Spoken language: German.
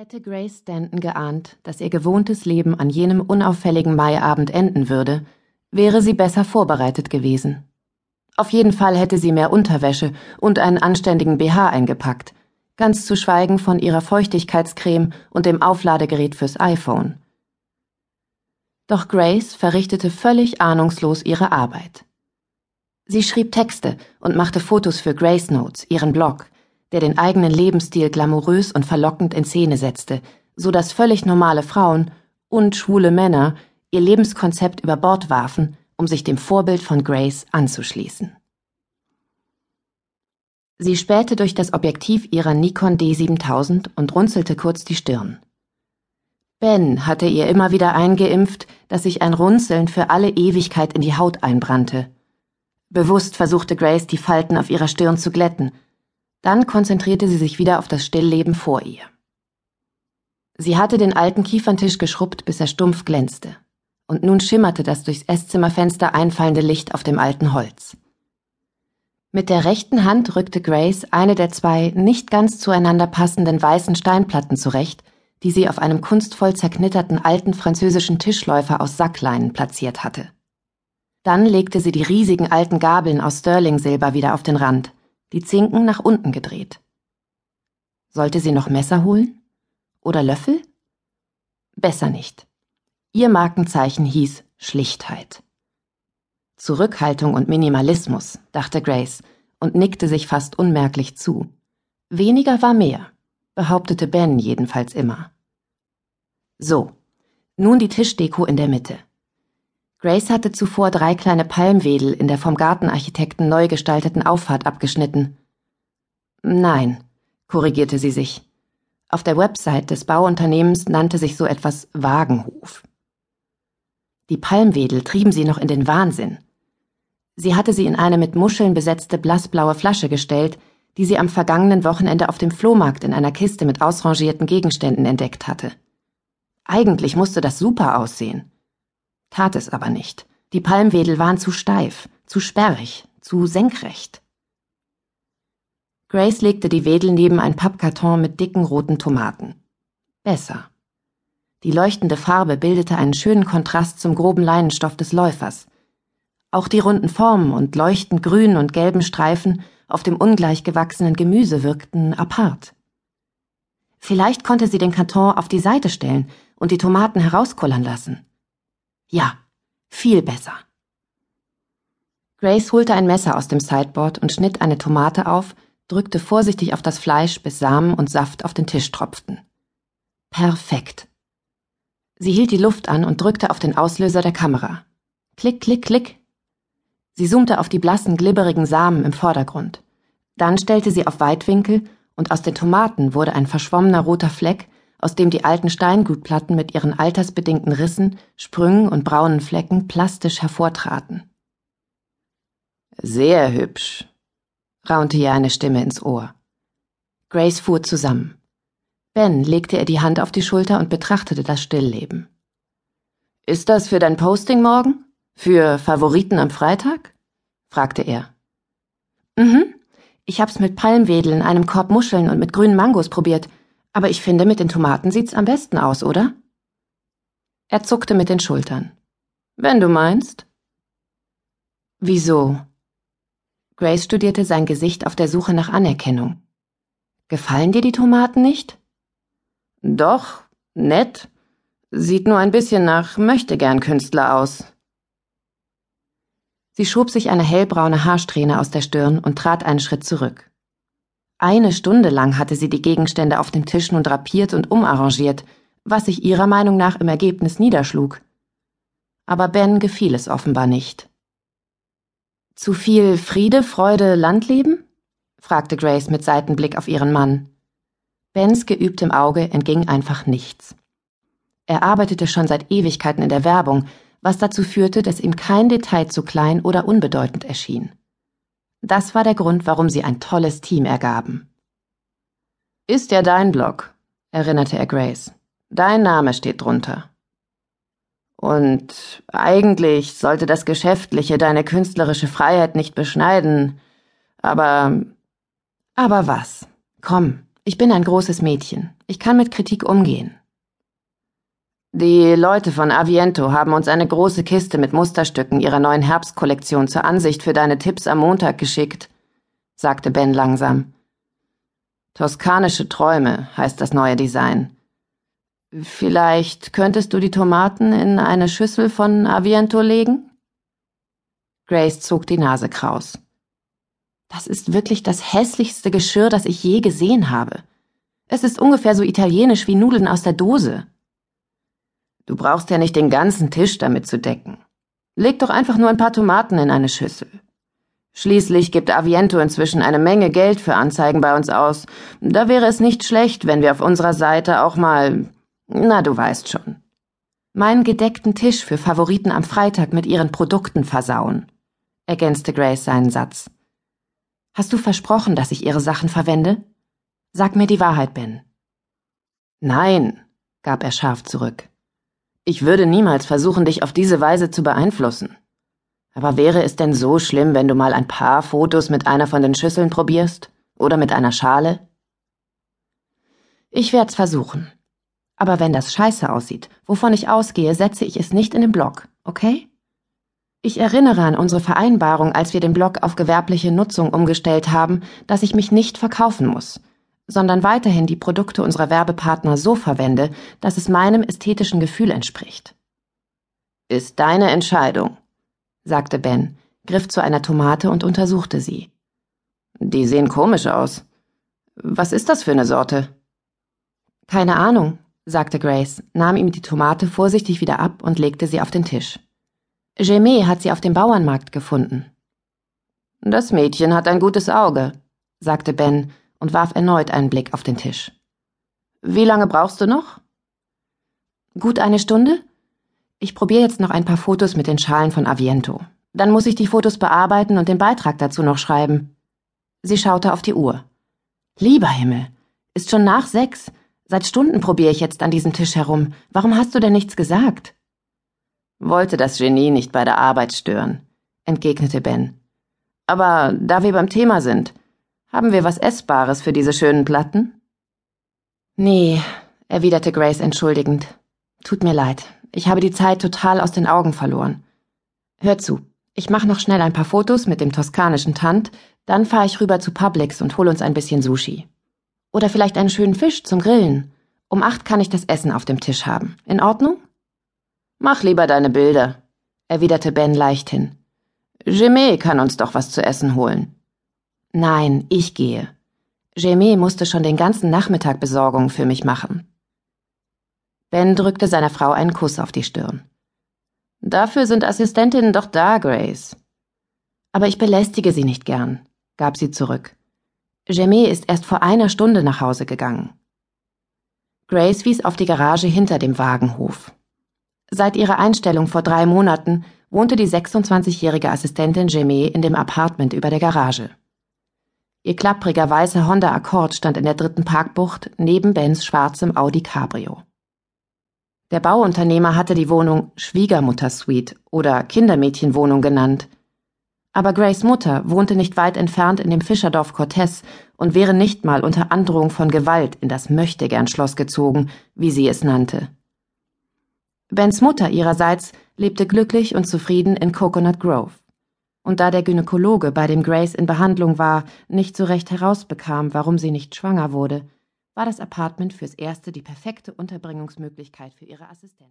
Hätte Grace Stanton geahnt, dass ihr gewohntes Leben an jenem unauffälligen Maiabend enden würde, wäre sie besser vorbereitet gewesen. Auf jeden Fall hätte sie mehr Unterwäsche und einen anständigen BH eingepackt, ganz zu schweigen von ihrer Feuchtigkeitscreme und dem Aufladegerät fürs iPhone. Doch Grace verrichtete völlig ahnungslos ihre Arbeit. Sie schrieb Texte und machte Fotos für Grace Notes, ihren Blog, der den eigenen Lebensstil glamourös und verlockend in Szene setzte, so dass völlig normale Frauen und schwule Männer ihr Lebenskonzept über Bord warfen, um sich dem Vorbild von Grace anzuschließen. Sie spähte durch das Objektiv ihrer Nikon D7000 und runzelte kurz die Stirn. Ben hatte ihr immer wieder eingeimpft, dass sich ein Runzeln für alle Ewigkeit in die Haut einbrannte. Bewusst versuchte Grace, die Falten auf ihrer Stirn zu glätten, dann konzentrierte sie sich wieder auf das Stillleben vor ihr. Sie hatte den alten Kieferntisch geschrubbt, bis er stumpf glänzte. Und nun schimmerte das durchs Esszimmerfenster einfallende Licht auf dem alten Holz. Mit der rechten Hand rückte Grace eine der zwei nicht ganz zueinander passenden weißen Steinplatten zurecht, die sie auf einem kunstvoll zerknitterten alten französischen Tischläufer aus Sackleinen platziert hatte. Dann legte sie die riesigen alten Gabeln aus Sterling-Silber wieder auf den Rand die Zinken nach unten gedreht. Sollte sie noch Messer holen? Oder Löffel? Besser nicht. Ihr Markenzeichen hieß Schlichtheit. Zurückhaltung und Minimalismus, dachte Grace und nickte sich fast unmerklich zu. Weniger war mehr, behauptete Ben jedenfalls immer. So, nun die Tischdeko in der Mitte. Grace hatte zuvor drei kleine Palmwedel in der vom Gartenarchitekten neu gestalteten Auffahrt abgeschnitten. Nein, korrigierte sie sich. Auf der Website des Bauunternehmens nannte sich so etwas Wagenhof. Die Palmwedel trieben sie noch in den Wahnsinn. Sie hatte sie in eine mit Muscheln besetzte blassblaue Flasche gestellt, die sie am vergangenen Wochenende auf dem Flohmarkt in einer Kiste mit ausrangierten Gegenständen entdeckt hatte. Eigentlich musste das super aussehen tat es aber nicht. Die Palmwedel waren zu steif, zu sperrig, zu senkrecht. Grace legte die Wedel neben ein Pappkarton mit dicken roten Tomaten. Besser. Die leuchtende Farbe bildete einen schönen Kontrast zum groben Leinenstoff des Läufers. Auch die runden Formen und leuchtend grünen und gelben Streifen auf dem ungleich gewachsenen Gemüse wirkten apart. Vielleicht konnte sie den Karton auf die Seite stellen und die Tomaten herauskullern lassen. Ja, viel besser. Grace holte ein Messer aus dem Sideboard und schnitt eine Tomate auf, drückte vorsichtig auf das Fleisch, bis Samen und Saft auf den Tisch tropften. Perfekt. Sie hielt die Luft an und drückte auf den Auslöser der Kamera. Klick, klick, klick. Sie zoomte auf die blassen, glibberigen Samen im Vordergrund. Dann stellte sie auf Weitwinkel und aus den Tomaten wurde ein verschwommener roter Fleck, aus dem die alten Steingutplatten mit ihren altersbedingten Rissen, Sprüngen und braunen Flecken plastisch hervortraten. Sehr hübsch, raunte ihr eine Stimme ins Ohr. Grace fuhr zusammen. Ben legte ihr die Hand auf die Schulter und betrachtete das Stillleben. Ist das für dein Posting morgen? Für Favoriten am Freitag? fragte er. Mhm. Ich hab's mit Palmwedeln, einem Korb Muscheln und mit grünen Mangos probiert. Aber ich finde, mit den Tomaten sieht's am besten aus, oder? Er zuckte mit den Schultern. Wenn du meinst. Wieso? Grace studierte sein Gesicht auf der Suche nach Anerkennung. Gefallen dir die Tomaten nicht? Doch, nett. Sieht nur ein bisschen nach Möchtegern Künstler aus. Sie schob sich eine hellbraune Haarsträhne aus der Stirn und trat einen Schritt zurück. Eine Stunde lang hatte sie die Gegenstände auf dem Tisch nun drapiert und umarrangiert, was sich ihrer Meinung nach im Ergebnis niederschlug. Aber Ben gefiel es offenbar nicht. Zu viel Friede, Freude, Landleben? fragte Grace mit Seitenblick auf ihren Mann. Bens geübtem Auge entging einfach nichts. Er arbeitete schon seit Ewigkeiten in der Werbung, was dazu führte, dass ihm kein Detail zu klein oder unbedeutend erschien. Das war der Grund, warum sie ein tolles Team ergaben. Ist ja dein Blog, erinnerte er Grace. Dein Name steht drunter. Und eigentlich sollte das Geschäftliche deine künstlerische Freiheit nicht beschneiden, aber. Aber was? Komm, Ich bin ein großes Mädchen. Ich kann mit Kritik umgehen. Die Leute von Aviento haben uns eine große Kiste mit Musterstücken ihrer neuen Herbstkollektion zur Ansicht für deine Tipps am Montag geschickt, sagte Ben langsam. Toskanische Träume heißt das neue Design. Vielleicht könntest du die Tomaten in eine Schüssel von Aviento legen? Grace zog die Nase kraus. Das ist wirklich das hässlichste Geschirr, das ich je gesehen habe. Es ist ungefähr so italienisch wie Nudeln aus der Dose. Du brauchst ja nicht den ganzen Tisch damit zu decken. Leg doch einfach nur ein paar Tomaten in eine Schüssel. Schließlich gibt Aviento inzwischen eine Menge Geld für Anzeigen bei uns aus. Da wäre es nicht schlecht, wenn wir auf unserer Seite auch mal na, du weißt schon. Meinen gedeckten Tisch für Favoriten am Freitag mit ihren Produkten versauen, ergänzte Grace seinen Satz. Hast du versprochen, dass ich ihre Sachen verwende? Sag mir die Wahrheit, Ben. Nein, gab er scharf zurück. Ich würde niemals versuchen, dich auf diese Weise zu beeinflussen. Aber wäre es denn so schlimm, wenn du mal ein paar Fotos mit einer von den Schüsseln probierst? Oder mit einer Schale? Ich werd's versuchen. Aber wenn das scheiße aussieht, wovon ich ausgehe, setze ich es nicht in den Blog, okay? Ich erinnere an unsere Vereinbarung, als wir den Blog auf gewerbliche Nutzung umgestellt haben, dass ich mich nicht verkaufen muss, sondern weiterhin die Produkte unserer Werbepartner so verwende, dass es meinem ästhetischen Gefühl entspricht. Ist deine Entscheidung, sagte Ben, griff zu einer Tomate und untersuchte sie. Die sehen komisch aus. Was ist das für eine Sorte? Keine Ahnung, sagte Grace, nahm ihm die Tomate vorsichtig wieder ab und legte sie auf den Tisch. Gemé hat sie auf dem Bauernmarkt gefunden. Das Mädchen hat ein gutes Auge, sagte Ben und warf erneut einen Blick auf den Tisch. Wie lange brauchst du noch? Gut eine Stunde? Ich probiere jetzt noch ein paar Fotos mit den Schalen von Aviento. Dann muss ich die Fotos bearbeiten und den Beitrag dazu noch schreiben. Sie schaute auf die Uhr. Lieber Himmel, ist schon nach sechs. Seit Stunden probiere ich jetzt an diesem Tisch herum. Warum hast du denn nichts gesagt? Wollte das Genie nicht bei der Arbeit stören, entgegnete Ben. Aber da wir beim Thema sind, haben wir was Essbares für diese schönen Platten? Nee, erwiderte Grace entschuldigend. Tut mir leid. Ich habe die Zeit total aus den Augen verloren. Hör zu, ich mache noch schnell ein paar Fotos mit dem toskanischen Tant, dann fahre ich rüber zu Publix und hole uns ein bisschen Sushi. Oder vielleicht einen schönen Fisch zum Grillen. Um acht kann ich das Essen auf dem Tisch haben. In Ordnung? Mach lieber deine Bilder, erwiderte Ben leichthin. Jemé kann uns doch was zu essen holen. Nein, ich gehe. Jemé musste schon den ganzen Nachmittag Besorgungen für mich machen. Ben drückte seiner Frau einen Kuss auf die Stirn. Dafür sind Assistentinnen doch da, Grace. Aber ich belästige sie nicht gern, gab sie zurück. Jamie ist erst vor einer Stunde nach Hause gegangen. Grace wies auf die Garage hinter dem Wagenhof. Seit ihrer Einstellung vor drei Monaten wohnte die 26-jährige Assistentin Jamie in dem Apartment über der Garage. Ihr klappriger weißer Honda Accord stand in der dritten Parkbucht neben Bens schwarzem Audi Cabrio. Der Bauunternehmer hatte die Wohnung Schwiegermutter-Suite oder Kindermädchenwohnung genannt – aber Grace Mutter wohnte nicht weit entfernt in dem Fischerdorf Cortez und wäre nicht mal unter Androhung von Gewalt in das Möchtegern-Schloss gezogen, wie sie es nannte. Bens Mutter ihrerseits lebte glücklich und zufrieden in Coconut Grove. Und da der Gynäkologe, bei dem Grace in Behandlung war, nicht so recht herausbekam, warum sie nicht schwanger wurde, war das Apartment fürs Erste die perfekte Unterbringungsmöglichkeit für ihre Assistentin.